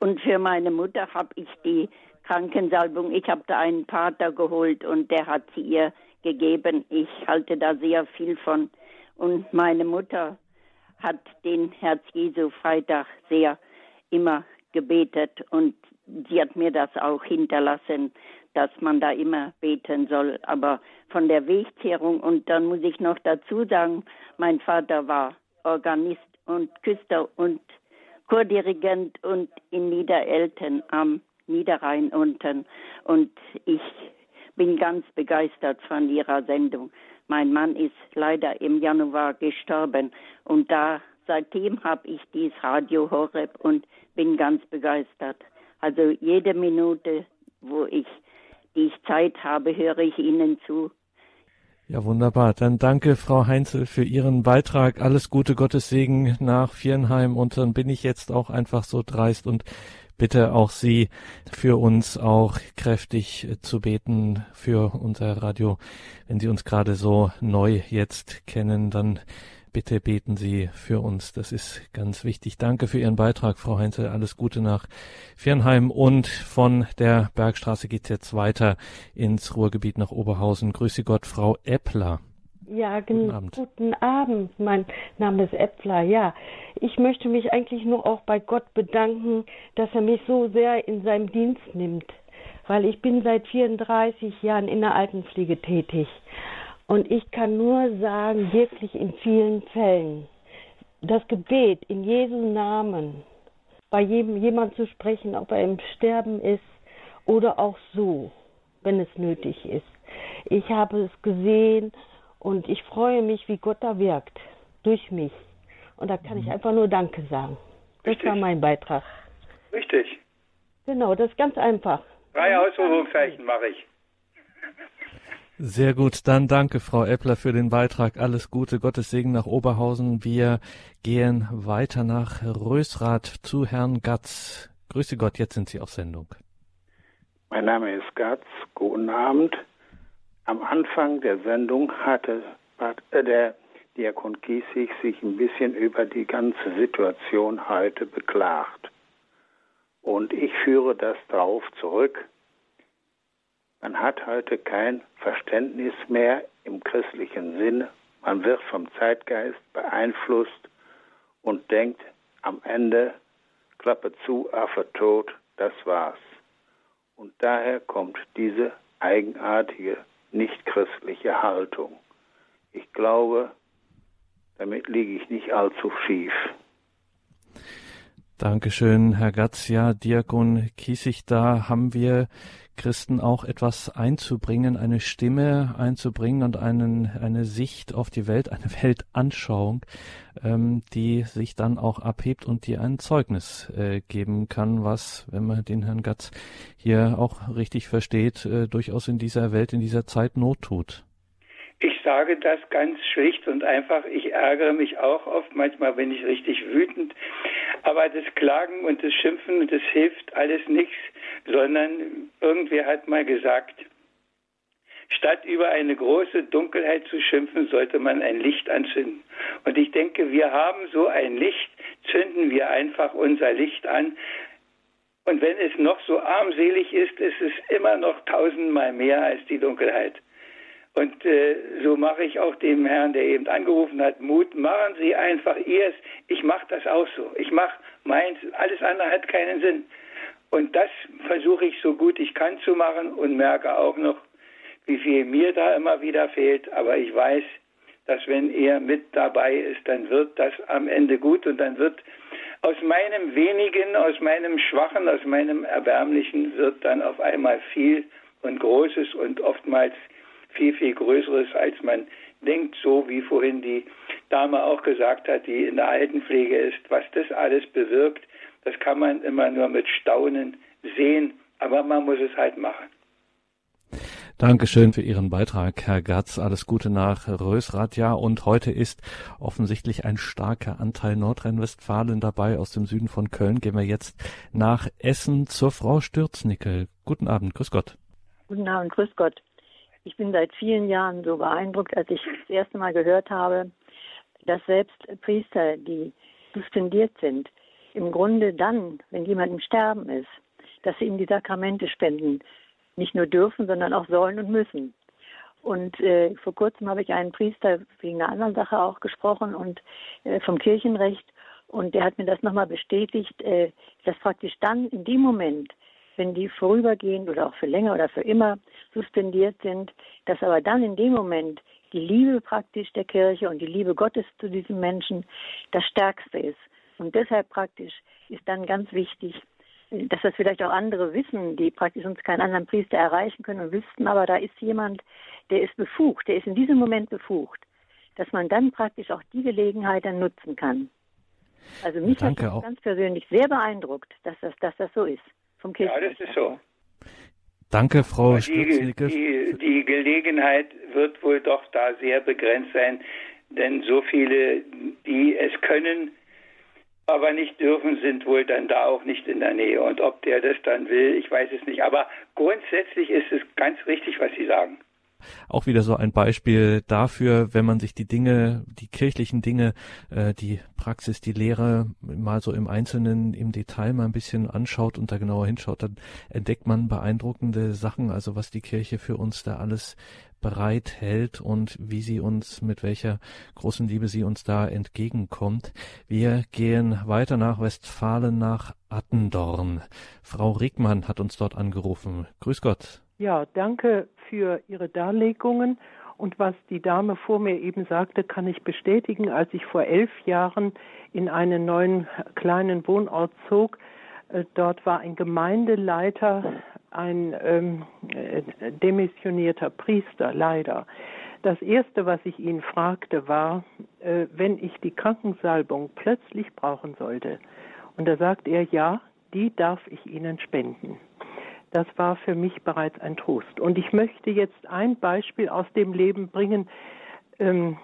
S4: Und für meine Mutter habe ich die Krankensalbung. Ich habe da einen Pater geholt und der hat sie ihr gegeben. Ich halte da sehr viel von. Und meine Mutter hat den Herz Jesu Freitag sehr immer gebetet und sie hat mir das auch hinterlassen dass man da immer beten soll. Aber von der Wegzehrung und dann muss ich noch dazu sagen, mein Vater war Organist und Küster und Chordirigent und in Niederelten am Niederrhein unten. Und ich bin ganz begeistert von ihrer Sendung. Mein Mann ist leider im Januar gestorben und da seitdem habe ich dieses Radio Horeb und bin ganz begeistert. Also jede Minute, wo ich die ich Zeit habe, höre ich Ihnen zu.
S1: Ja, wunderbar. Dann danke, Frau Heinzel, für Ihren Beitrag. Alles Gute, Gottes Segen nach Viernheim. Und dann bin ich jetzt auch einfach so dreist und bitte auch Sie für uns auch kräftig zu beten für unser Radio. Wenn Sie uns gerade so neu jetzt kennen, dann Bitte beten Sie für uns. Das ist ganz wichtig. Danke für Ihren Beitrag, Frau Heinzel. Alles Gute nach Viernheim. Und von der Bergstraße geht's jetzt weiter ins Ruhrgebiet nach Oberhausen. Grüße Gott, Frau Eppler.
S5: Ja, guten Abend. guten Abend. Mein Name ist Eppler. Ja, ich möchte mich eigentlich nur auch bei Gott bedanken, dass er mich so sehr in seinem Dienst nimmt, weil ich bin seit 34 Jahren in der Altenpflege tätig und ich kann nur sagen, wirklich in vielen Fällen, das Gebet in Jesu Namen, bei jedem jemand zu sprechen, ob er im Sterben ist oder auch so, wenn es nötig ist. Ich habe es gesehen und ich freue mich, wie Gott da wirkt, durch mich. Und da kann ich mhm. einfach nur Danke sagen. Das Richtig. war mein Beitrag.
S2: Richtig.
S5: Genau, das ist ganz einfach.
S2: Drei Ausrufungszeichen mache ich.
S1: Sehr gut, dann danke Frau Eppler für den Beitrag. Alles Gute, Gottes Segen nach Oberhausen. Wir gehen weiter nach Rösrath zu Herrn Gatz. Grüße Gott, jetzt sind Sie auf Sendung.
S6: Mein Name ist Gatz, guten Abend. Am Anfang der Sendung hatte äh, der Diakon Kiesig sich ein bisschen über die ganze Situation heute beklagt. Und ich führe das darauf zurück, man hat heute kein Verständnis mehr im christlichen Sinne. Man wird vom Zeitgeist beeinflusst und denkt am Ende, Klappe zu, Affe tot, das war's. Und daher kommt diese eigenartige, nicht christliche Haltung. Ich glaube, damit liege ich nicht allzu schief.
S1: Dankeschön, Herr Gatz. Ja, Diakon Kiesig, da haben wir Christen auch etwas einzubringen, eine Stimme einzubringen und einen, eine Sicht auf die Welt, eine Weltanschauung, ähm, die sich dann auch abhebt und die ein Zeugnis äh, geben kann, was, wenn man den Herrn Gatz hier auch richtig versteht, äh, durchaus in dieser Welt, in dieser Zeit Not tut.
S2: Ich sage das ganz schlicht und einfach. Ich ärgere mich auch oft. Manchmal bin ich richtig wütend. Aber das Klagen und das Schimpfen, das hilft alles nichts, sondern irgendwer hat mal gesagt, statt über eine große Dunkelheit zu schimpfen, sollte man ein Licht anzünden. Und ich denke, wir haben so ein Licht, zünden wir einfach unser Licht an. Und wenn es noch so armselig ist, ist es immer noch tausendmal mehr als die Dunkelheit. Und äh, so mache ich auch dem Herrn, der eben angerufen hat, Mut. Machen Sie einfach Ihrs. Ich mache das auch so. Ich mache meins. Alles andere hat keinen Sinn. Und das versuche ich so gut ich kann zu machen und merke auch noch, wie viel mir da immer wieder fehlt. Aber ich weiß, dass wenn er mit dabei ist, dann wird das am Ende gut und dann wird aus meinem wenigen, aus meinem schwachen, aus meinem erbärmlichen wird dann auf einmal viel und Großes und oftmals viel, viel Größeres, als man denkt, so wie vorhin die Dame auch gesagt hat, die in der Altenpflege ist, was das alles bewirkt, das kann man immer nur mit Staunen sehen, aber man muss es halt machen.
S1: Dankeschön für Ihren Beitrag, Herr Gatz. Alles Gute nach Rösrath. Ja, und heute ist offensichtlich ein starker Anteil Nordrhein-Westfalen dabei. Aus dem Süden von Köln gehen wir jetzt nach Essen zur Frau Stürznickel. Guten Abend, grüß Gott.
S7: Guten Abend, grüß Gott. Ich bin seit vielen Jahren so beeindruckt, als ich das erste Mal gehört habe, dass selbst Priester, die suspendiert sind, im Grunde dann, wenn jemand im Sterben ist, dass sie ihm die Sakramente spenden, nicht nur dürfen, sondern auch sollen und müssen. Und äh, vor kurzem habe ich einen Priester wegen einer anderen Sache auch gesprochen und äh, vom Kirchenrecht und der hat mir das nochmal bestätigt, äh, dass praktisch dann in dem Moment, wenn die vorübergehend oder auch für länger oder für immer suspendiert sind, dass aber dann in dem Moment die Liebe praktisch der Kirche und die Liebe Gottes zu diesem Menschen das Stärkste ist. Und deshalb praktisch ist dann ganz wichtig, dass das vielleicht auch andere wissen, die praktisch uns keinen anderen Priester erreichen können und wüssten, aber da ist jemand, der ist befugt, der ist in diesem Moment befugt, dass man dann praktisch auch die Gelegenheit dann nutzen kann. Also mich ja, hat das auch. ganz persönlich sehr beeindruckt, dass das, dass das so ist.
S2: Vom ja, das ist so.
S1: Danke, Frau
S2: die, die, die Gelegenheit wird wohl doch da sehr begrenzt sein, denn so viele, die es können, aber nicht dürfen, sind wohl dann da auch nicht in der Nähe. Und ob der das dann will, ich weiß es nicht. Aber grundsätzlich ist es ganz richtig, was Sie sagen
S1: auch wieder so ein Beispiel dafür, wenn man sich die Dinge, die kirchlichen Dinge, äh, die Praxis, die Lehre mal so im Einzelnen, im Detail mal ein bisschen anschaut und da genauer hinschaut, dann entdeckt man beeindruckende Sachen, also was die Kirche für uns da alles bereit hält und wie sie uns, mit welcher großen Liebe sie uns da entgegenkommt. Wir gehen weiter nach Westfalen, nach Attendorn. Frau Rickmann hat uns dort angerufen. Grüß Gott.
S8: Ja, danke für Ihre Darlegungen. Und was die Dame vor mir eben sagte, kann ich bestätigen. Als ich vor elf Jahren in einen neuen kleinen Wohnort zog, äh, dort war ein Gemeindeleiter, ein ähm, äh, demissionierter Priester, leider. Das Erste, was ich ihn fragte, war, äh, wenn ich die Krankensalbung plötzlich brauchen sollte. Und da sagt er, ja, die darf ich Ihnen spenden. Das war für mich bereits ein Trost. Und ich möchte jetzt ein Beispiel aus dem Leben bringen. Ähm,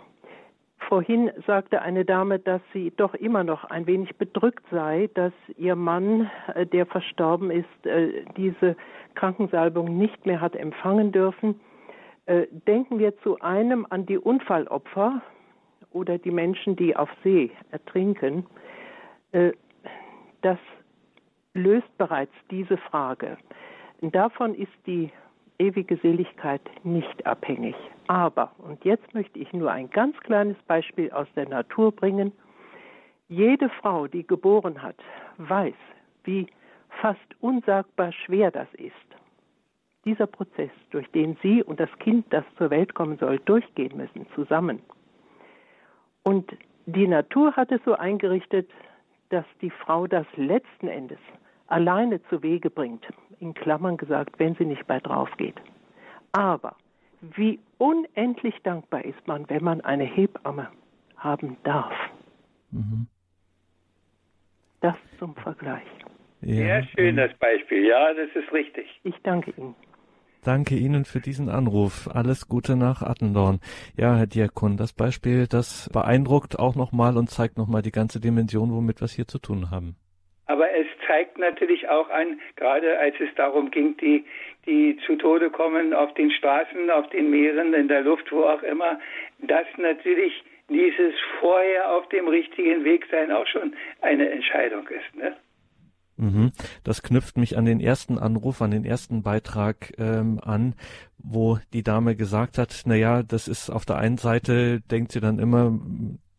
S8: vorhin sagte eine Dame, dass sie doch immer noch ein wenig bedrückt sei, dass ihr Mann, äh, der verstorben ist, äh, diese Krankensalbung nicht mehr hat empfangen dürfen. Äh, denken wir zu einem an die Unfallopfer oder die Menschen, die auf See ertrinken. Äh, das löst bereits diese Frage. Davon ist die ewige Seligkeit nicht abhängig. Aber, und jetzt möchte ich nur ein ganz kleines Beispiel aus der Natur bringen, jede Frau, die geboren hat, weiß, wie fast unsagbar schwer das ist. Dieser Prozess, durch den sie und das Kind, das zur Welt kommen soll, durchgehen müssen, zusammen. Und die Natur hat es so eingerichtet, dass die Frau das letzten Endes alleine zu Wege bringt. In Klammern gesagt, wenn sie nicht bei drauf geht. Aber wie unendlich dankbar ist man, wenn man eine Hebamme haben darf. Mhm. Das zum Vergleich.
S2: Ja, Sehr schön, das Beispiel. Ja, das ist richtig.
S8: Ich danke Ihnen.
S1: Danke Ihnen für diesen Anruf. Alles Gute nach Attendorn. Ja, Herr Diakon, das Beispiel, das beeindruckt auch nochmal und zeigt nochmal die ganze Dimension, womit wir es hier zu tun haben.
S2: Aber es zeigt natürlich auch an, gerade als es darum ging, die, die zu Tode kommen auf den Straßen, auf den Meeren, in der Luft, wo auch immer, dass natürlich dieses vorher auf dem richtigen Weg sein auch schon eine Entscheidung ist. Ne?
S1: Mhm. Das knüpft mich an den ersten Anruf, an den ersten Beitrag ähm, an, wo die Dame gesagt hat, na ja, das ist auf der einen Seite, denkt sie dann immer,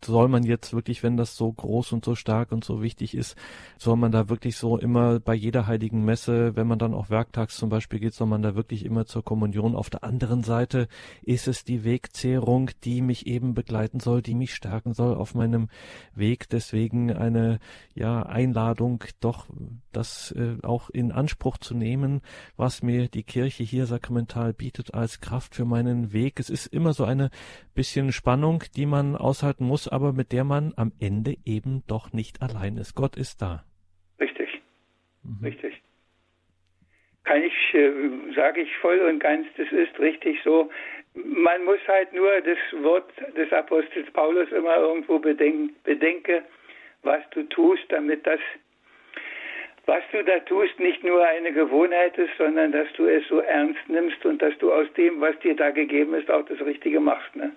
S1: soll man jetzt wirklich, wenn das so groß und so stark und so wichtig ist, soll man da wirklich so immer bei jeder heiligen Messe, wenn man dann auch werktags zum Beispiel geht, soll man da wirklich immer zur Kommunion. Auf der anderen Seite ist es die Wegzehrung, die mich eben begleiten soll, die mich stärken soll auf meinem Weg. Deswegen eine ja Einladung, doch das äh, auch in Anspruch zu nehmen, was mir die Kirche hier sakramental bietet als Kraft für meinen Weg. Es ist immer so eine bisschen Spannung, die man aushalten muss, aber mit der man am Ende eben doch nicht allein ist. Gott ist da.
S2: Richtig. Mhm. Richtig. Kann ich, äh, sage ich voll und ganz, das ist richtig so. Man muss halt nur das Wort des Apostels Paulus immer irgendwo bedenken, bedenke, was du tust, damit das was du da tust, nicht nur eine Gewohnheit ist, sondern dass du es so ernst nimmst und dass du aus dem, was dir da gegeben ist, auch das Richtige machst. Ne?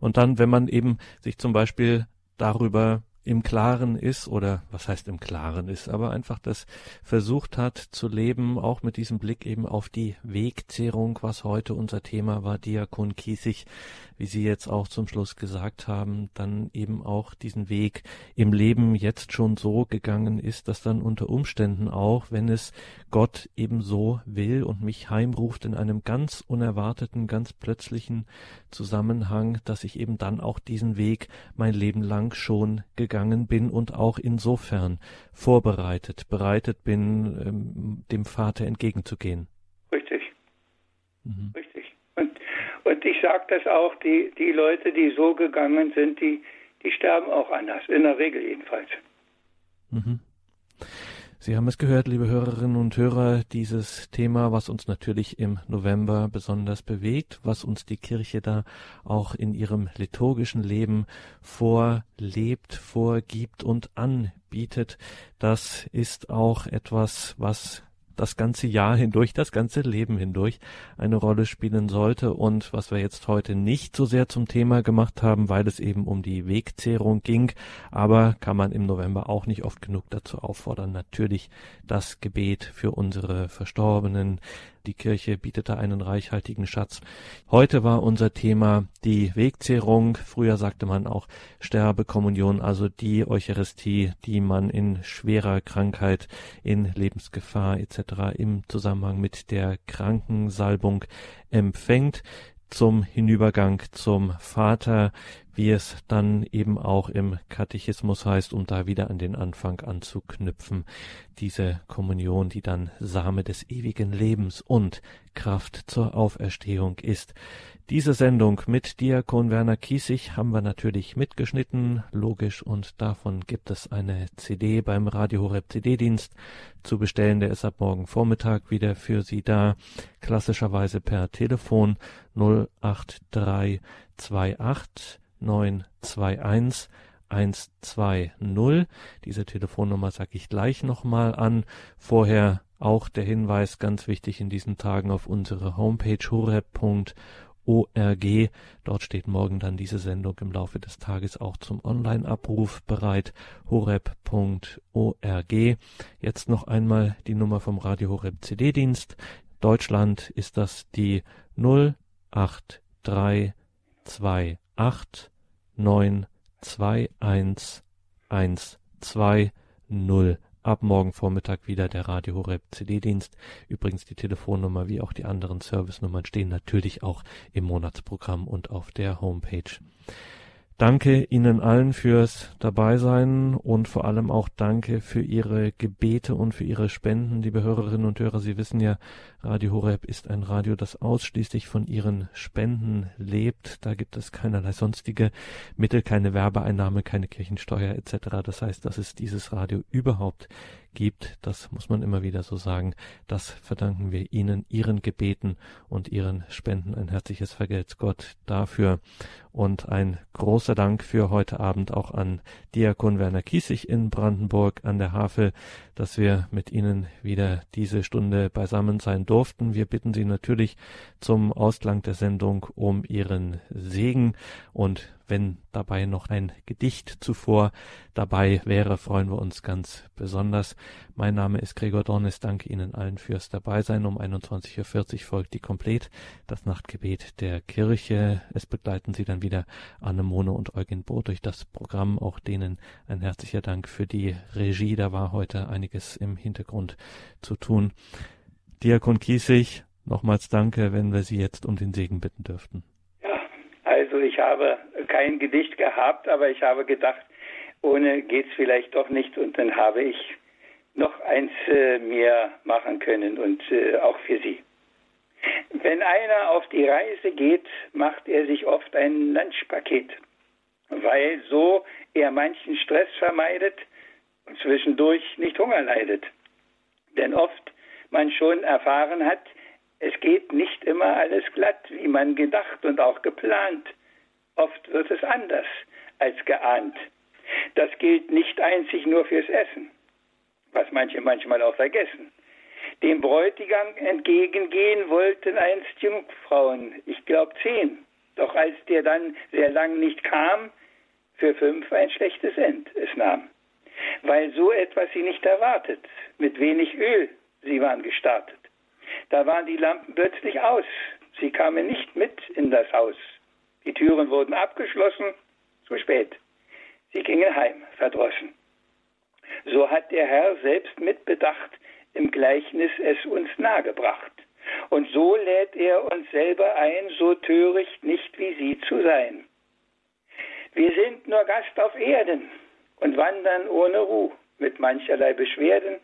S1: Und dann, wenn man eben sich zum Beispiel darüber im Klaren ist oder was heißt im Klaren ist, aber einfach das versucht hat zu leben, auch mit diesem Blick eben auf die Wegzehrung, was heute unser Thema war, Diakon Kiesig, wie Sie jetzt auch zum Schluss gesagt haben, dann eben auch diesen Weg im Leben jetzt schon so gegangen ist, dass dann unter Umständen auch, wenn es Gott eben so will und mich heimruft in einem ganz unerwarteten, ganz plötzlichen Zusammenhang, dass ich eben dann auch diesen Weg mein Leben lang schon gegangen bin und auch insofern vorbereitet, bereitet bin, ähm, dem Vater entgegenzugehen.
S2: Richtig. Mhm. Richtig. Und, ich sage das auch, die, die Leute, die so gegangen sind, die, die sterben auch anders, in der Regel jedenfalls.
S1: Mhm. Sie haben es gehört, liebe Hörerinnen und Hörer, dieses Thema, was uns natürlich im November besonders bewegt, was uns die Kirche da auch in ihrem liturgischen Leben vorlebt, vorgibt und anbietet, das ist auch etwas, was das ganze Jahr hindurch, das ganze Leben hindurch eine Rolle spielen sollte. Und was wir jetzt heute nicht so sehr zum Thema gemacht haben, weil es eben um die Wegzehrung ging, aber kann man im November auch nicht oft genug dazu auffordern, natürlich das Gebet für unsere Verstorbenen, die Kirche bietet da einen reichhaltigen Schatz. Heute war unser Thema die Wegzehrung. Früher sagte man auch Sterbekommunion, also die Eucharistie, die man in schwerer Krankheit, in Lebensgefahr etc. im Zusammenhang mit der Krankensalbung empfängt zum Hinübergang zum Vater, wie es dann eben auch im Katechismus heißt, um da wieder an den Anfang anzuknüpfen. Diese Kommunion, die dann Same des ewigen Lebens und Kraft zur Auferstehung ist. Diese Sendung mit Diakon Werner Kiesig haben wir natürlich mitgeschnitten, logisch, und davon gibt es eine CD beim Radio Horeb CD-Dienst zu bestellen. Der ist ab morgen Vormittag wieder für Sie da, klassischerweise per Telefon 08328 921 120. Diese Telefonnummer sage ich gleich nochmal an. Vorher auch der Hinweis, ganz wichtig in diesen Tagen auf unsere Homepage horeb.org. ORG. Dort steht morgen dann diese Sendung im Laufe des Tages auch zum Online-Abruf bereit. horeb.org. Jetzt noch einmal die Nummer vom Radio Horeb CD-Dienst. Deutschland ist das die 08328 921 12 Ab morgen Vormittag wieder der Radio Horeb CD-Dienst. Übrigens die Telefonnummer wie auch die anderen Servicenummern stehen natürlich auch im Monatsprogramm und auf der Homepage. Danke Ihnen allen fürs Dabeisein und vor allem auch danke für Ihre Gebete und für Ihre Spenden, liebe Hörerinnen und Hörer. Sie wissen ja, Radio Horeb ist ein Radio, das ausschließlich von Ihren Spenden lebt. Da gibt es keinerlei sonstige Mittel, keine Werbeeinnahme, keine Kirchensteuer etc. Das heißt, dass es dieses Radio überhaupt gibt, das muss man immer wieder so sagen, das verdanken wir Ihnen, Ihren Gebeten und Ihren Spenden. Ein herzliches Vergelt's Gott dafür. Und ein großer Dank für heute Abend auch an Diakon Werner Kiesig in Brandenburg an der Havel, dass wir mit Ihnen wieder diese Stunde beisammen sein durften. Wir bitten Sie natürlich zum Ausklang der Sendung um Ihren Segen und wenn dabei noch ein Gedicht zuvor dabei wäre, freuen wir uns ganz besonders. Mein Name ist Gregor Dornes. Danke Ihnen allen fürs Dabeisein. Um 21.40 Uhr folgt die Komplett, das Nachtgebet der Kirche. Es begleiten Sie dann wieder Annemone und Eugen Bohr durch das Programm. Auch denen ein herzlicher Dank für die Regie. Da war heute einiges im Hintergrund zu tun. Diakon Kiesig, nochmals danke, wenn wir Sie jetzt um den Segen bitten dürften.
S2: Also ich habe kein Gedicht gehabt, aber ich habe gedacht, ohne geht's vielleicht doch nicht und dann habe ich noch eins äh, mehr machen können und äh, auch für Sie. Wenn einer auf die Reise geht, macht er sich oft ein Lunchpaket, weil so er manchen Stress vermeidet und zwischendurch nicht Hunger leidet. Denn oft man schon erfahren hat, es geht nicht immer alles glatt, wie man gedacht und auch geplant. Oft wird es anders als geahnt. Das gilt nicht einzig nur fürs Essen, was manche manchmal auch vergessen. Dem Bräutigam entgegengehen wollten einst Jungfrauen, ich glaube zehn. Doch als der dann sehr lang nicht kam, für fünf ein schlechtes End es nahm. Weil so etwas sie nicht erwartet, mit wenig Öl sie waren gestartet. Da waren die Lampen plötzlich aus, sie kamen nicht mit in das Haus. Die Türen wurden abgeschlossen, zu spät. Sie gingen heim, verdrossen. So hat der Herr selbst mit Bedacht im Gleichnis es uns nahegebracht. Und so lädt er uns selber ein, so töricht nicht wie sie zu sein. Wir sind nur Gast auf Erden und wandern ohne Ruhe mit mancherlei Beschwerden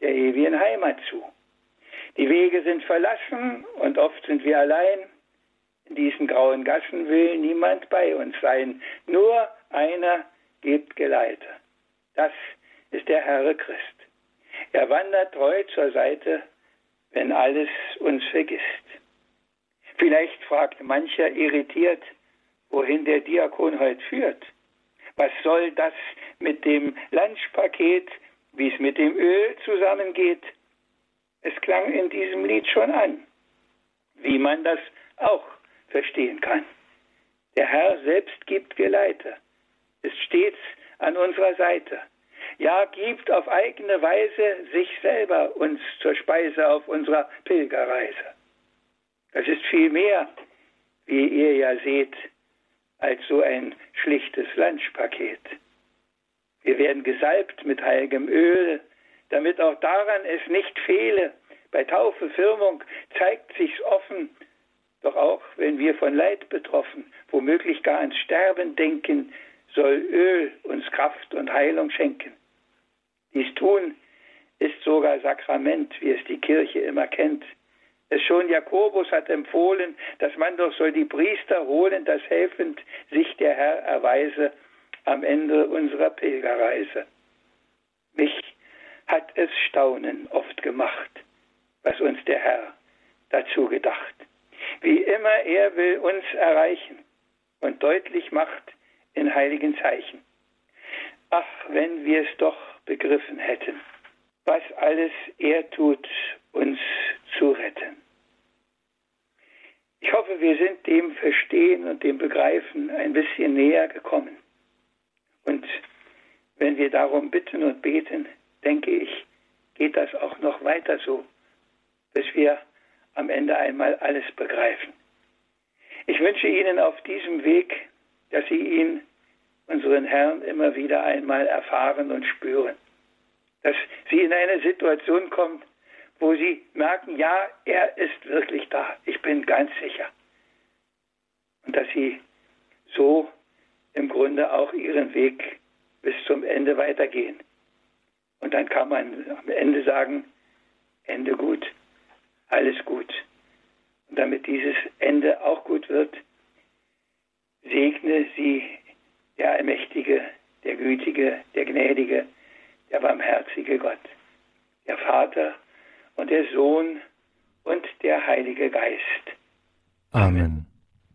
S2: der ewigen Heimat zu. Die Wege sind verlassen und oft sind wir allein. In diesen grauen Gassen will niemand bei uns sein. Nur einer gibt Geleite. Das ist der Herr Christ. Er wandert treu zur Seite, wenn alles uns vergisst. Vielleicht fragt mancher irritiert, wohin der Diakon heute führt. Was soll das mit dem Lunchpaket, wie es mit dem Öl zusammengeht? Es klang in diesem Lied schon an, wie man das auch verstehen kann. Der Herr selbst gibt Geleite, ist stets an unserer Seite. Ja, gibt auf eigene Weise sich selber uns zur Speise auf unserer Pilgerreise. Das ist viel mehr, wie ihr ja seht, als so ein schlichtes Lunchpaket. Wir werden gesalbt mit heiligem Öl, damit auch daran es nicht fehle. Bei Taufe, Firmung zeigt sich's offen, doch auch wenn wir von Leid betroffen, womöglich gar ans Sterben denken, soll Öl uns Kraft und Heilung schenken. Dies tun ist sogar Sakrament, wie es die Kirche immer kennt. Es schon Jakobus hat empfohlen, dass man doch soll die Priester holen, dass helfend sich der Herr erweise am Ende unserer Pilgerreise. Mich hat es Staunen oft gemacht, was uns der Herr dazu gedacht. Wie immer er will uns erreichen und deutlich macht in heiligen Zeichen. Ach, wenn wir es doch begriffen hätten, was alles er tut, uns zu retten. Ich hoffe, wir sind dem Verstehen und dem Begreifen ein bisschen näher gekommen. Und wenn wir darum bitten und beten, denke ich, geht das auch noch weiter so, bis wir am Ende einmal alles begreifen. Ich wünsche Ihnen auf diesem Weg, dass Sie ihn, unseren Herrn, immer wieder einmal erfahren und spüren. Dass Sie in eine Situation kommen, wo Sie merken, ja, er ist wirklich da. Ich bin ganz sicher. Und dass Sie so im Grunde auch Ihren Weg bis zum Ende weitergehen. Und dann kann man am Ende sagen, Ende gut alles gut. Und damit dieses Ende auch gut wird, segne sie der Allmächtige, der Gütige, der Gnädige, der barmherzige Gott, der Vater und der Sohn und der Heilige Geist.
S1: Amen.